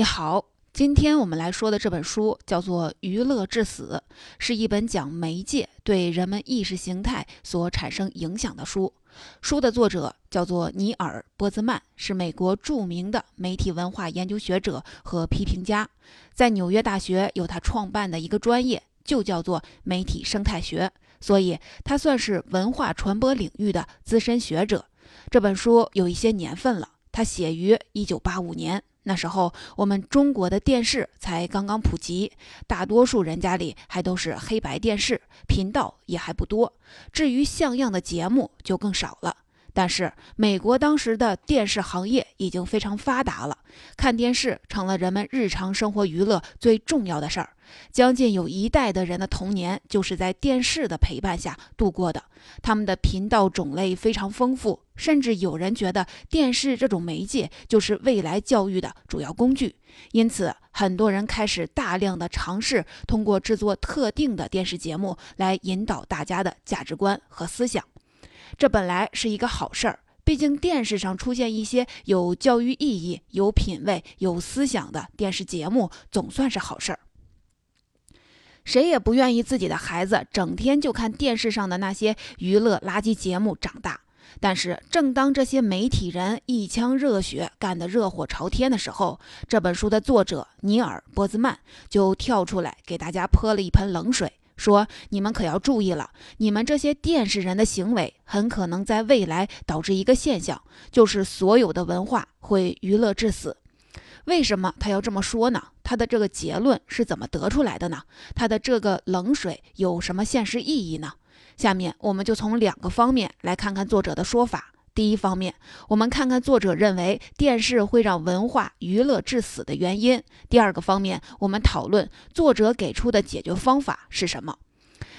你好，今天我们来说的这本书叫做《娱乐至死》，是一本讲媒介对人们意识形态所产生影响的书。书的作者叫做尼尔·波兹曼，是美国著名的媒体文化研究学者和批评家，在纽约大学有他创办的一个专业，就叫做媒体生态学，所以他算是文化传播领域的资深学者。这本书有一些年份了，他写于一九八五年。那时候，我们中国的电视才刚刚普及，大多数人家里还都是黑白电视，频道也还不多。至于像样的节目就更少了。但是，美国当时的电视行业已经非常发达了，看电视成了人们日常生活娱乐最重要的事儿。将近有一代的人的童年就是在电视的陪伴下度过的。他们的频道种类非常丰富，甚至有人觉得电视这种媒介就是未来教育的主要工具。因此，很多人开始大量的尝试通过制作特定的电视节目来引导大家的价值观和思想。这本来是一个好事儿，毕竟电视上出现一些有教育意义、有品位、有思想的电视节目，总算是好事儿。谁也不愿意自己的孩子整天就看电视上的那些娱乐垃圾节目长大。但是，正当这些媒体人一腔热血干得热火朝天的时候，这本书的作者尼尔·波兹曼就跳出来给大家泼了一盆冷水，说：“你们可要注意了，你们这些电视人的行为很可能在未来导致一个现象，就是所有的文化会娱乐至死。”为什么他要这么说呢？他的这个结论是怎么得出来的呢？他的这个冷水有什么现实意义呢？下面我们就从两个方面来看看作者的说法。第一方面，我们看看作者认为电视会让文化娱乐致死的原因；第二个方面，我们讨论作者给出的解决方法是什么。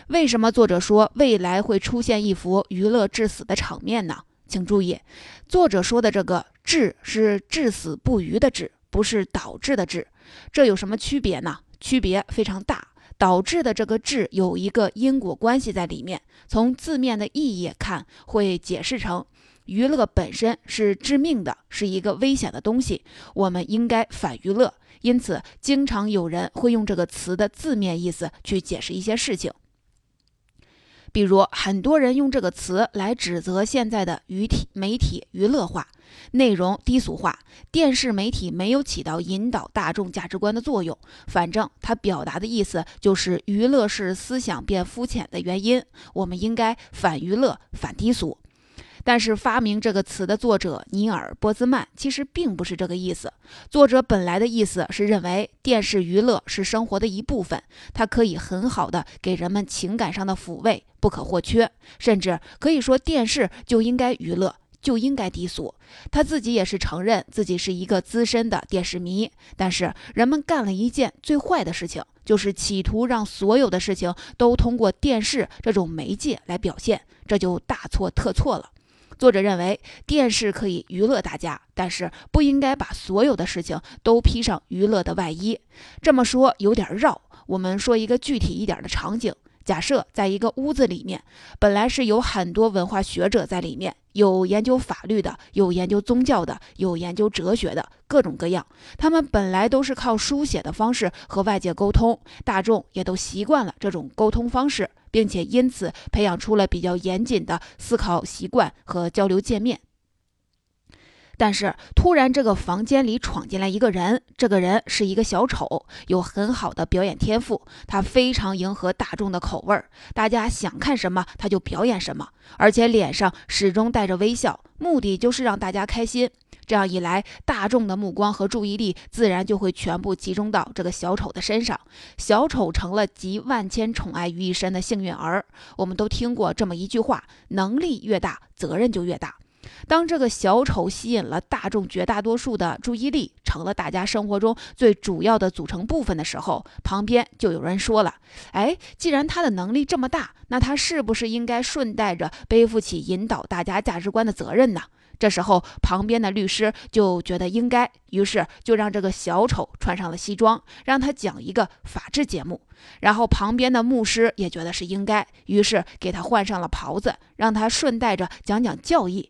为什么作者说未来会出现一幅娱乐致死的场面呢？请注意，作者说的这个“致”是至死不渝的“致”。不是导致的致，这有什么区别呢？区别非常大。导致的这个致有一个因果关系在里面。从字面的意义看，会解释成娱乐本身是致命的，是一个危险的东西，我们应该反娱乐。因此，经常有人会用这个词的字面意思去解释一些事情。比如，很多人用这个词来指责现在的娱体媒体娱乐化、内容低俗化，电视媒体没有起到引导大众价值观的作用。反正他表达的意思就是娱乐是思想变肤浅的原因。我们应该反娱乐、反低俗。但是发明这个词的作者尼尔·波兹曼其实并不是这个意思。作者本来的意思是认为电视娱乐是生活的一部分，它可以很好的给人们情感上的抚慰，不可或缺。甚至可以说电视就应该娱乐，就应该低俗。他自己也是承认自己是一个资深的电视迷。但是人们干了一件最坏的事情，就是企图让所有的事情都通过电视这种媒介来表现，这就大错特错了。作者认为，电视可以娱乐大家，但是不应该把所有的事情都披上娱乐的外衣。这么说有点绕，我们说一个具体一点的场景：假设在一个屋子里面，本来是有很多文化学者在里面，有研究法律的，有研究宗教的，有研究哲学的，各种各样。他们本来都是靠书写的方式和外界沟通，大众也都习惯了这种沟通方式。并且因此培养出了比较严谨的思考习惯和交流界面。但是突然，这个房间里闯进来一个人，这个人是一个小丑，有很好的表演天赋，他非常迎合大众的口味儿，大家想看什么他就表演什么，而且脸上始终带着微笑，目的就是让大家开心。这样一来，大众的目光和注意力自然就会全部集中到这个小丑的身上，小丑成了集万千宠爱于一身的幸运儿。我们都听过这么一句话：能力越大，责任就越大。当这个小丑吸引了大众绝大多数的注意力，成了大家生活中最主要的组成部分的时候，旁边就有人说了：“哎，既然他的能力这么大，那他是不是应该顺带着背负起引导大家价值观的责任呢？”这时候，旁边的律师就觉得应该，于是就让这个小丑穿上了西装，让他讲一个法制节目。然后，旁边的牧师也觉得是应该，于是给他换上了袍子，让他顺带着讲讲教义。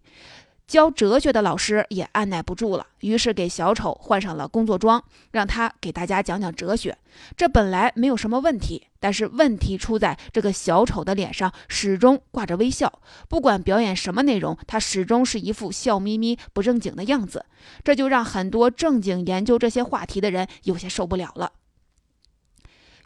教哲学的老师也按耐不住了，于是给小丑换上了工作装，让他给大家讲讲哲学。这本来没有什么问题，但是问题出在这个小丑的脸上始终挂着微笑，不管表演什么内容，他始终是一副笑眯眯、不正经的样子。这就让很多正经研究这些话题的人有些受不了了。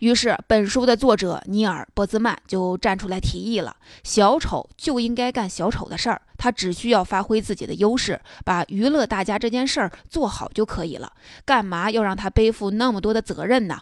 于是，本书的作者尼尔·波兹曼就站出来提议了：小丑就应该干小丑的事儿，他只需要发挥自己的优势，把娱乐大家这件事儿做好就可以了。干嘛要让他背负那么多的责任呢？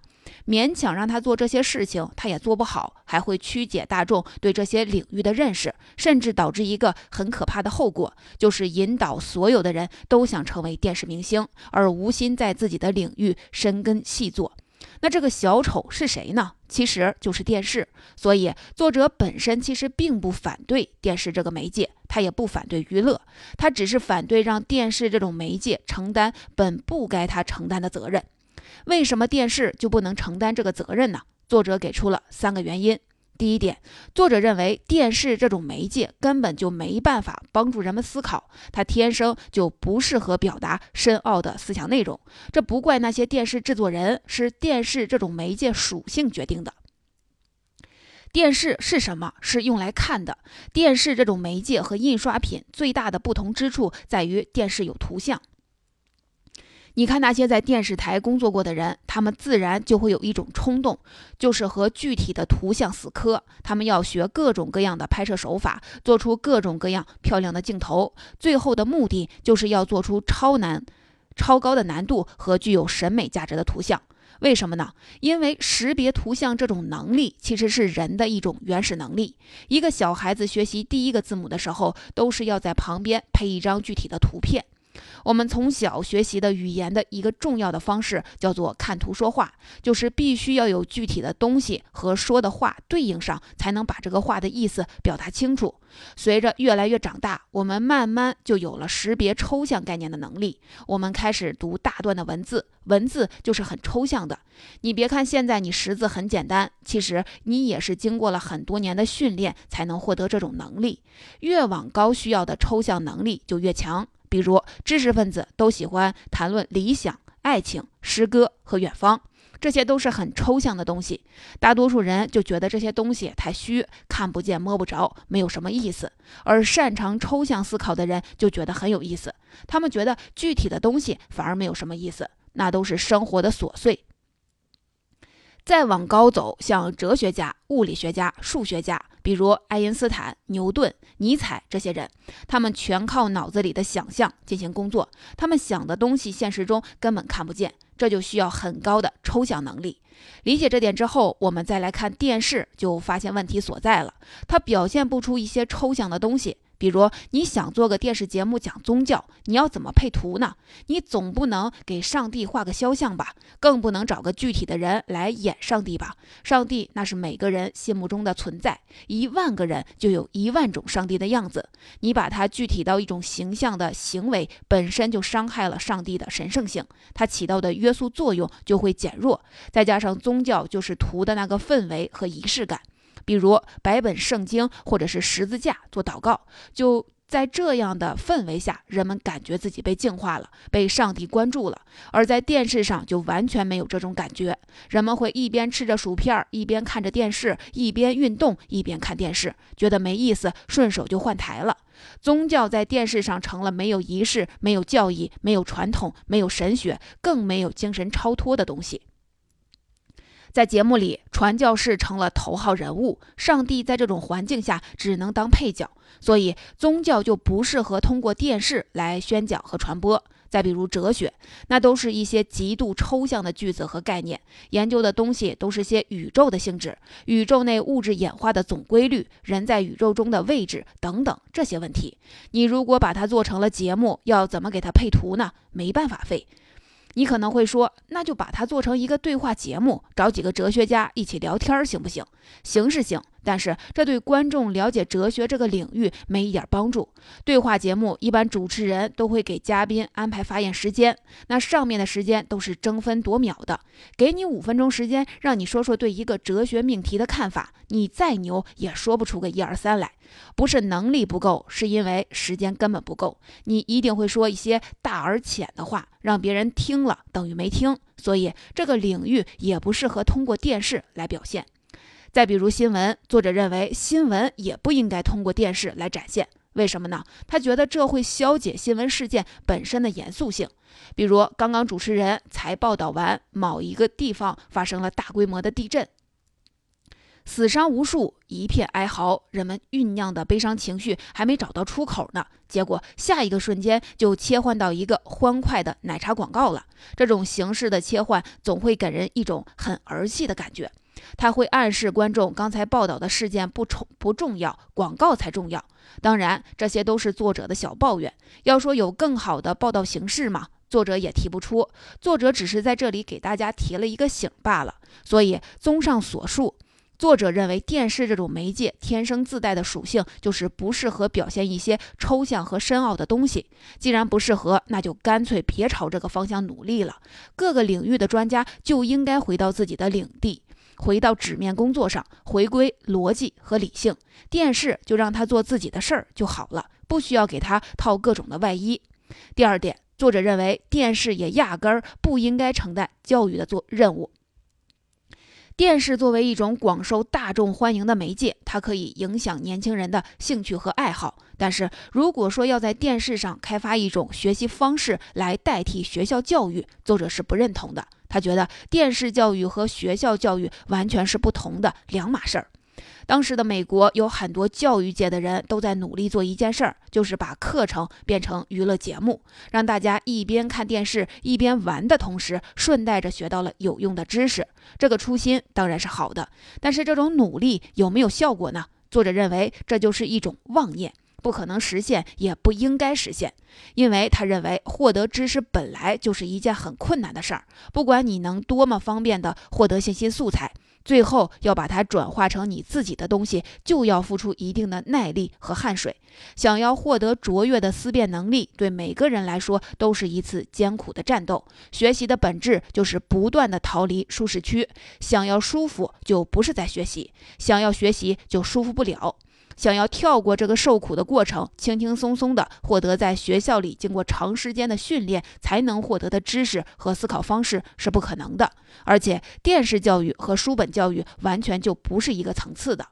勉强让他做这些事情，他也做不好，还会曲解大众对这些领域的认识，甚至导致一个很可怕的后果，就是引导所有的人都想成为电视明星，而无心在自己的领域深耕细作。那这个小丑是谁呢？其实就是电视。所以作者本身其实并不反对电视这个媒介，他也不反对娱乐，他只是反对让电视这种媒介承担本不该他承担的责任。为什么电视就不能承担这个责任呢？作者给出了三个原因。第一点，作者认为电视这种媒介根本就没办法帮助人们思考，它天生就不适合表达深奥的思想内容。这不怪那些电视制作人，是电视这种媒介属性决定的。电视是什么？是用来看的。电视这种媒介和印刷品最大的不同之处在于，电视有图像。你看那些在电视台工作过的人，他们自然就会有一种冲动，就是和具体的图像死磕。他们要学各种各样的拍摄手法，做出各种各样漂亮的镜头，最后的目的就是要做出超难、超高的难度和具有审美价值的图像。为什么呢？因为识别图像这种能力其实是人的一种原始能力。一个小孩子学习第一个字母的时候，都是要在旁边配一张具体的图片。我们从小学习的语言的一个重要的方式叫做看图说话，就是必须要有具体的东西和说的话对应上，才能把这个话的意思表达清楚。随着越来越长大，我们慢慢就有了识别抽象概念的能力。我们开始读大段的文字，文字就是很抽象的。你别看现在你识字很简单，其实你也是经过了很多年的训练才能获得这种能力。越往高，需要的抽象能力就越强。比如，知识分子都喜欢谈论理想、爱情、诗歌和远方，这些都是很抽象的东西。大多数人就觉得这些东西太虚，看不见摸不着，没有什么意思。而擅长抽象思考的人就觉得很有意思。他们觉得具体的东西反而没有什么意思，那都是生活的琐碎。再往高走，像哲学家、物理学家、数学家，比如爱因斯坦、牛顿、尼采这些人，他们全靠脑子里的想象进行工作。他们想的东西，现实中根本看不见，这就需要很高的抽象能力。理解这点之后，我们再来看电视，就发现问题所在了。它表现不出一些抽象的东西。比如你想做个电视节目讲宗教，你要怎么配图呢？你总不能给上帝画个肖像吧？更不能找个具体的人来演上帝吧？上帝那是每个人心目中的存在，一万个人就有一万种上帝的样子。你把它具体到一种形象的行为，本身就伤害了上帝的神圣性，它起到的约束作用就会减弱。再加上宗教就是图的那个氛围和仪式感。比如摆本圣经或者是十字架做祷告，就在这样的氛围下，人们感觉自己被净化了，被上帝关注了。而在电视上就完全没有这种感觉，人们会一边吃着薯片，一边看着电视，一边运动，一边看电视，觉得没意思，顺手就换台了。宗教在电视上成了没有仪式、没有教义、没有传统、没有神学，更没有精神超脱的东西。在节目里，传教士成了头号人物，上帝在这种环境下只能当配角，所以宗教就不适合通过电视来宣讲和传播。再比如哲学，那都是一些极度抽象的句子和概念，研究的东西都是些宇宙的性质、宇宙内物质演化的总规律、人在宇宙中的位置等等这些问题。你如果把它做成了节目，要怎么给它配图呢？没办法配。你可能会说，那就把它做成一个对话节目，找几个哲学家一起聊天，行不行？行是行，但是这对观众了解哲学这个领域没一点帮助。对话节目一般主持人都会给嘉宾安排发言时间，那上面的时间都是争分夺秒的。给你五分钟时间，让你说说对一个哲学命题的看法，你再牛也说不出个一二三来。不是能力不够，是因为时间根本不够。你一定会说一些大而浅的话，让别人听了等于没听。所以这个领域也不适合通过电视来表现。再比如新闻，作者认为新闻也不应该通过电视来展现。为什么呢？他觉得这会消解新闻事件本身的严肃性。比如，刚刚主持人才报道完某一个地方发生了大规模的地震，死伤无数，一片哀嚎，人们酝酿的悲伤情绪还没找到出口呢，结果下一个瞬间就切换到一个欢快的奶茶广告了。这种形式的切换总会给人一种很儿戏的感觉。它会暗示观众刚才报道的事件不重不重要，广告才重要。当然，这些都是作者的小抱怨。要说有更好的报道形式吗？作者也提不出。作者只是在这里给大家提了一个醒罢了。所以，综上所述，作者认为电视这种媒介天生自带的属性就是不适合表现一些抽象和深奥的东西。既然不适合，那就干脆别朝这个方向努力了。各个领域的专家就应该回到自己的领地。回到纸面工作上，回归逻辑和理性，电视就让他做自己的事儿就好了，不需要给他套各种的外衣。第二点，作者认为电视也压根儿不应该承担教育的做任务。电视作为一种广受大众欢迎的媒介，它可以影响年轻人的兴趣和爱好。但是，如果说要在电视上开发一种学习方式来代替学校教育，作者是不认同的。他觉得电视教育和学校教育完全是不同的两码事儿。当时的美国有很多教育界的人都在努力做一件事儿，就是把课程变成娱乐节目，让大家一边看电视一边玩的同时，顺带着学到了有用的知识。这个初心当然是好的，但是这种努力有没有效果呢？作者认为这就是一种妄念，不可能实现，也不应该实现，因为他认为获得知识本来就是一件很困难的事儿，不管你能多么方便的获得信息素材。最后要把它转化成你自己的东西，就要付出一定的耐力和汗水。想要获得卓越的思辨能力，对每个人来说都是一次艰苦的战斗。学习的本质就是不断的逃离舒适区。想要舒服，就不是在学习；想要学习，就舒服不了。想要跳过这个受苦的过程，轻轻松松地获得在学校里经过长时间的训练才能获得的知识和思考方式是不可能的。而且，电视教育和书本教育完全就不是一个层次的。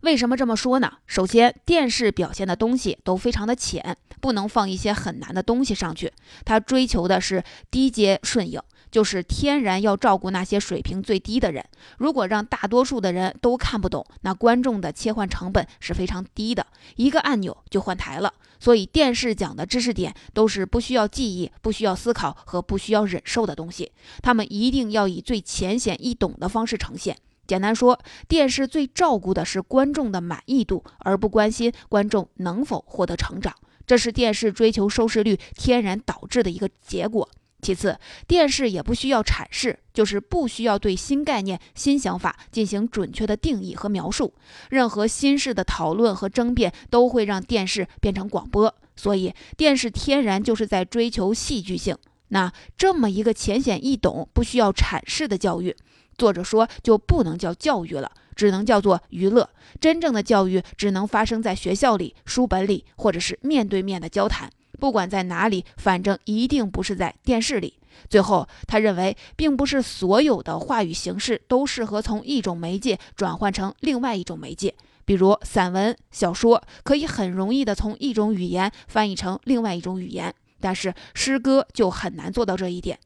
为什么这么说呢？首先，电视表现的东西都非常的浅，不能放一些很难的东西上去。它追求的是低阶顺应。就是天然要照顾那些水平最低的人。如果让大多数的人都看不懂，那观众的切换成本是非常低的，一个按钮就换台了。所以电视讲的知识点都是不需要记忆、不需要思考和不需要忍受的东西。他们一定要以最浅显易懂的方式呈现。简单说，电视最照顾的是观众的满意度，而不关心观众能否获得成长。这是电视追求收视率天然导致的一个结果。其次，电视也不需要阐释，就是不需要对新概念、新想法进行准确的定义和描述。任何新式的讨论和争辩都会让电视变成广播，所以电视天然就是在追求戏剧性。那这么一个浅显易懂、不需要阐释的教育，作者说就不能叫教育了，只能叫做娱乐。真正的教育只能发生在学校里、书本里，或者是面对面的交谈。不管在哪里，反正一定不是在电视里。最后，他认为，并不是所有的话语形式都适合从一种媒介转换成另外一种媒介。比如，散文、小说可以很容易的从一种语言翻译成另外一种语言，但是诗歌就很难做到这一点。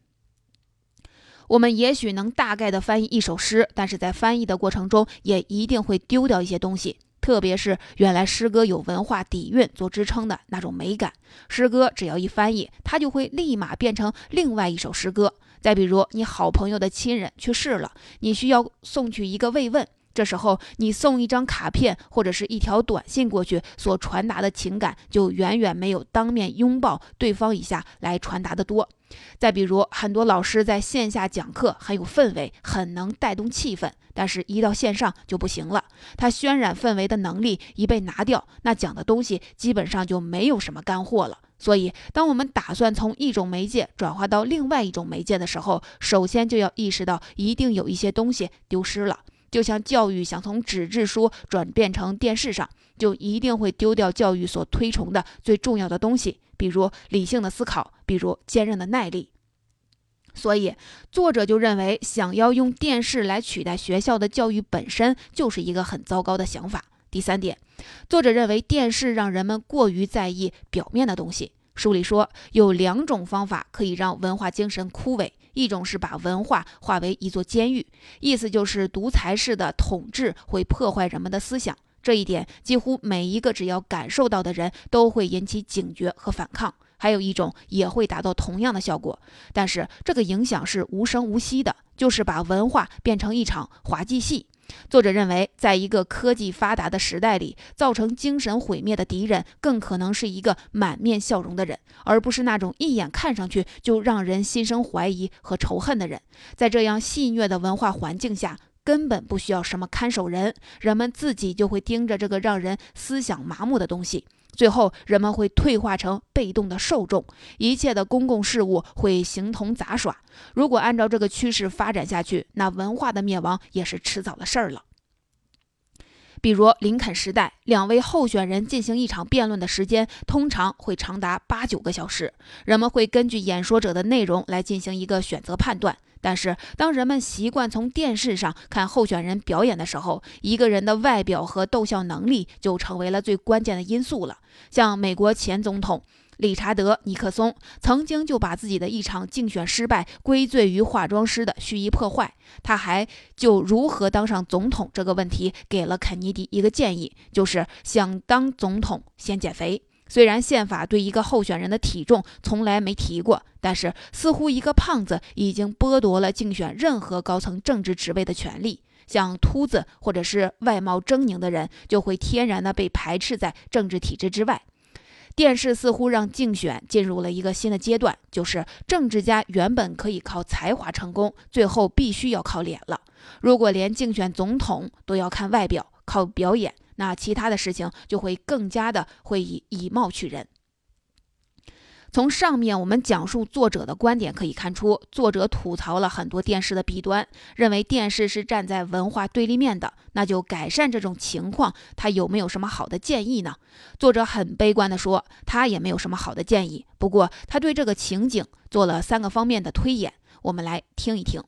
我们也许能大概的翻译一首诗，但是在翻译的过程中，也一定会丢掉一些东西。特别是原来诗歌有文化底蕴做支撑的那种美感，诗歌只要一翻译，它就会立马变成另外一首诗歌。再比如，你好朋友的亲人去世了，你需要送去一个慰问。这时候，你送一张卡片或者是一条短信过去，所传达的情感就远远没有当面拥抱对方一下来传达的多。再比如，很多老师在线下讲课很有氛围，很能带动气氛，但是一到线上就不行了。他渲染氛围的能力一被拿掉，那讲的东西基本上就没有什么干货了。所以，当我们打算从一种媒介转化到另外一种媒介的时候，首先就要意识到一定有一些东西丢失了。就像教育想从纸质书转变成电视上，就一定会丢掉教育所推崇的最重要的东西，比如理性的思考，比如坚韧的耐力。所以，作者就认为，想要用电视来取代学校的教育本身就是一个很糟糕的想法。第三点，作者认为电视让人们过于在意表面的东西。书里说，有两种方法可以让文化精神枯萎：一种是把文化化为一座监狱，意思就是独裁式的统治会破坏人们的思想。这一点几乎每一个只要感受到的人都会引起警觉和反抗。还有一种也会达到同样的效果，但是这个影响是无声无息的，就是把文化变成一场滑稽戏。作者认为，在一个科技发达的时代里，造成精神毁灭的敌人更可能是一个满面笑容的人，而不是那种一眼看上去就让人心生怀疑和仇恨的人。在这样戏谑的文化环境下，根本不需要什么看守人，人们自己就会盯着这个让人思想麻木的东西。最后，人们会退化成被动的受众，一切的公共事务会形同杂耍。如果按照这个趋势发展下去，那文化的灭亡也是迟早的事儿了。比如林肯时代，两位候选人进行一场辩论的时间通常会长达八九个小时，人们会根据演说者的内容来进行一个选择判断。但是，当人们习惯从电视上看候选人表演的时候，一个人的外表和逗笑能力就成为了最关键的因素了。像美国前总统理查德·尼克松曾经就把自己的一场竞选失败归罪于化妆师的蓄意破坏。他还就如何当上总统这个问题给了肯尼迪一个建议，就是想当总统先减肥。虽然宪法对一个候选人的体重从来没提过，但是似乎一个胖子已经剥夺了竞选任何高层政治职位的权利。像秃子或者是外貌狰狞的人，就会天然的被排斥在政治体制之外。电视似乎让竞选进入了一个新的阶段，就是政治家原本可以靠才华成功，最后必须要靠脸了。如果连竞选总统都要看外表，靠表演。那其他的事情就会更加的会以以貌取人。从上面我们讲述作者的观点可以看出，作者吐槽了很多电视的弊端，认为电视是站在文化对立面的。那就改善这种情况，他有没有什么好的建议呢？作者很悲观地说，他也没有什么好的建议。不过他对这个情景做了三个方面的推演，我们来听一听。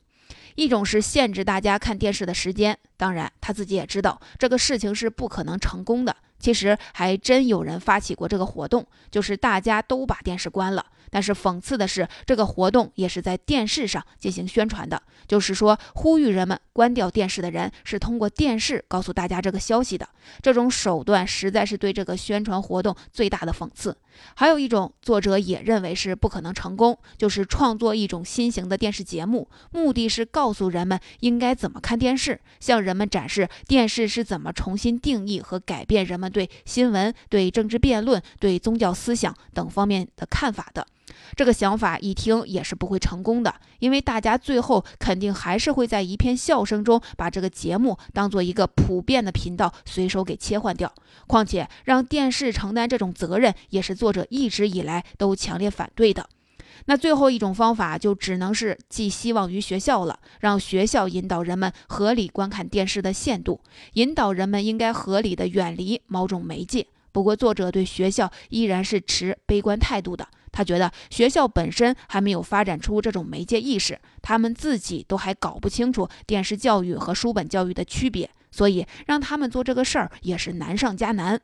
一种是限制大家看电视的时间，当然他自己也知道这个事情是不可能成功的。其实还真有人发起过这个活动，就是大家都把电视关了。但是讽刺的是，这个活动也是在电视上进行宣传的，就是说呼吁人们关掉电视的人是通过电视告诉大家这个消息的。这种手段实在是对这个宣传活动最大的讽刺。还有一种，作者也认为是不可能成功，就是创作一种新型的电视节目，目的是告诉人们应该怎么看电视，向人们展示电视是怎么重新定义和改变人们对新闻、对政治辩论、对宗教思想等方面的看法的。这个想法一听也是不会成功的，因为大家最后肯定还是会在一片笑声中把这个节目当做一个普遍的频道随手给切换掉。况且让电视承担这种责任，也是作者一直以来都强烈反对的。那最后一种方法就只能是寄希望于学校了，让学校引导人们合理观看电视的限度，引导人们应该合理的远离某种媒介。不过，作者对学校依然是持悲观态度的。他觉得学校本身还没有发展出这种媒介意识，他们自己都还搞不清楚电视教育和书本教育的区别，所以让他们做这个事儿也是难上加难。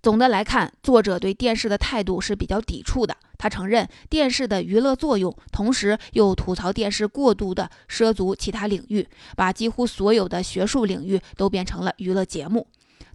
总的来看，作者对电视的态度是比较抵触的。他承认电视的娱乐作用，同时又吐槽电视过度的涉足其他领域，把几乎所有的学术领域都变成了娱乐节目。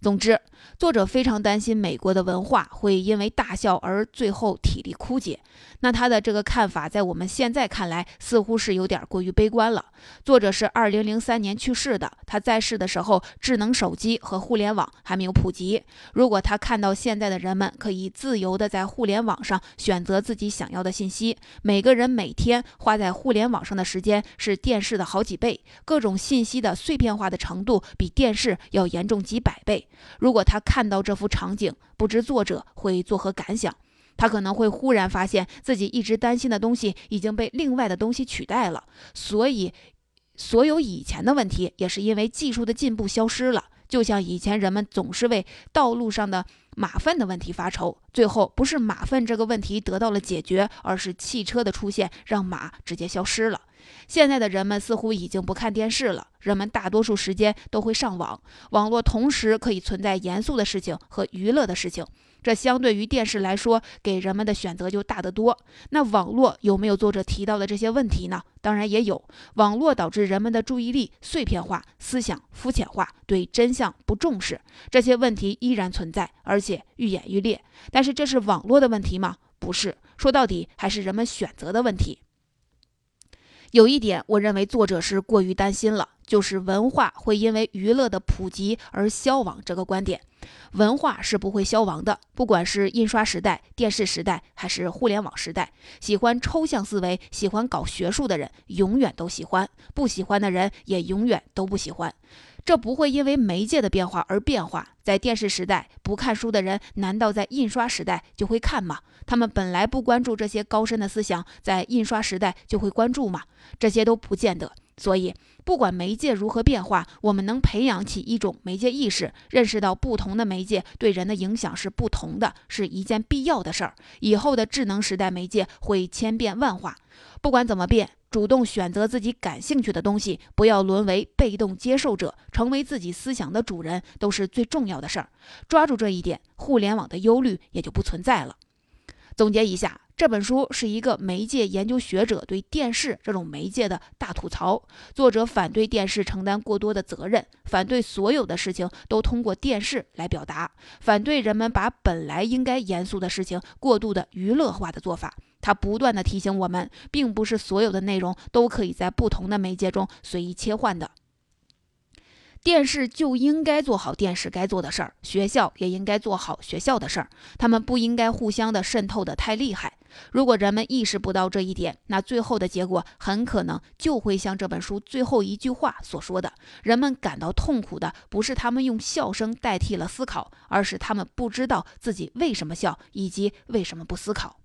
总之，作者非常担心美国的文化会因为大笑而最后体力枯竭。那他的这个看法，在我们现在看来，似乎是有点过于悲观了。作者是二零零三年去世的，他在世的时候，智能手机和互联网还没有普及。如果他看到现在的人们可以自由的在互联网上选择自己想要的信息，每个人每天花在互联网上的时间是电视的好几倍，各种信息的碎片化的程度比电视要严重几百倍。如果他看到这幅场景，不知作者会作何感想？他可能会忽然发现自己一直担心的东西已经被另外的东西取代了，所以所有以前的问题，也是因为技术的进步消失了。就像以前人们总是为道路上的马粪的问题发愁，最后不是马粪这个问题得到了解决，而是汽车的出现让马直接消失了。现在的人们似乎已经不看电视了，人们大多数时间都会上网，网络同时可以存在严肃的事情和娱乐的事情。这相对于电视来说，给人们的选择就大得多。那网络有没有作者提到的这些问题呢？当然也有。网络导致人们的注意力碎片化，思想肤浅化，对真相不重视，这些问题依然存在，而且愈演愈烈。但是这是网络的问题吗？不是，说到底还是人们选择的问题。有一点，我认为作者是过于担心了，就是文化会因为娱乐的普及而消亡这个观点。文化是不会消亡的，不管是印刷时代、电视时代，还是互联网时代，喜欢抽象思维、喜欢搞学术的人永远都喜欢，不喜欢的人也永远都不喜欢。这不会因为媒介的变化而变化。在电视时代，不看书的人，难道在印刷时代就会看吗？他们本来不关注这些高深的思想，在印刷时代就会关注吗？这些都不见得。所以，不管媒介如何变化，我们能培养起一种媒介意识，认识到不同的媒介对人的影响是不同的，是一件必要的事儿。以后的智能时代，媒介会千变万化。不管怎么变，主动选择自己感兴趣的东西，不要沦为被动接受者，成为自己思想的主人，都是最重要的事儿。抓住这一点，互联网的忧虑也就不存在了。总结一下，这本书是一个媒介研究学者对电视这种媒介的大吐槽。作者反对电视承担过多的责任，反对所有的事情都通过电视来表达，反对人们把本来应该严肃的事情过度的娱乐化的做法。他不断的提醒我们，并不是所有的内容都可以在不同的媒介中随意切换的。电视就应该做好电视该做的事儿，学校也应该做好学校的事儿，他们不应该互相的渗透的太厉害。如果人们意识不到这一点，那最后的结果很可能就会像这本书最后一句话所说的：人们感到痛苦的不是他们用笑声代替了思考，而是他们不知道自己为什么笑，以及为什么不思考。